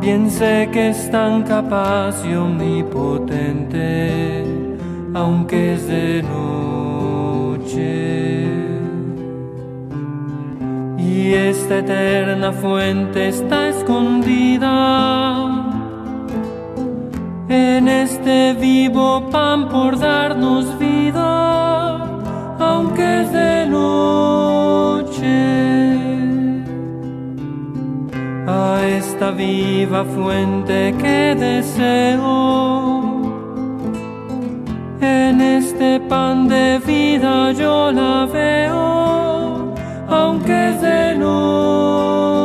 Piense que es tan capaz y omnipotente, aunque es de noche. Y esta eterna fuente está escondida en este vivo pan por darnos vida que es de noche a esta viva fuente que deseo. En este pan de vida yo la veo, aunque es de noche.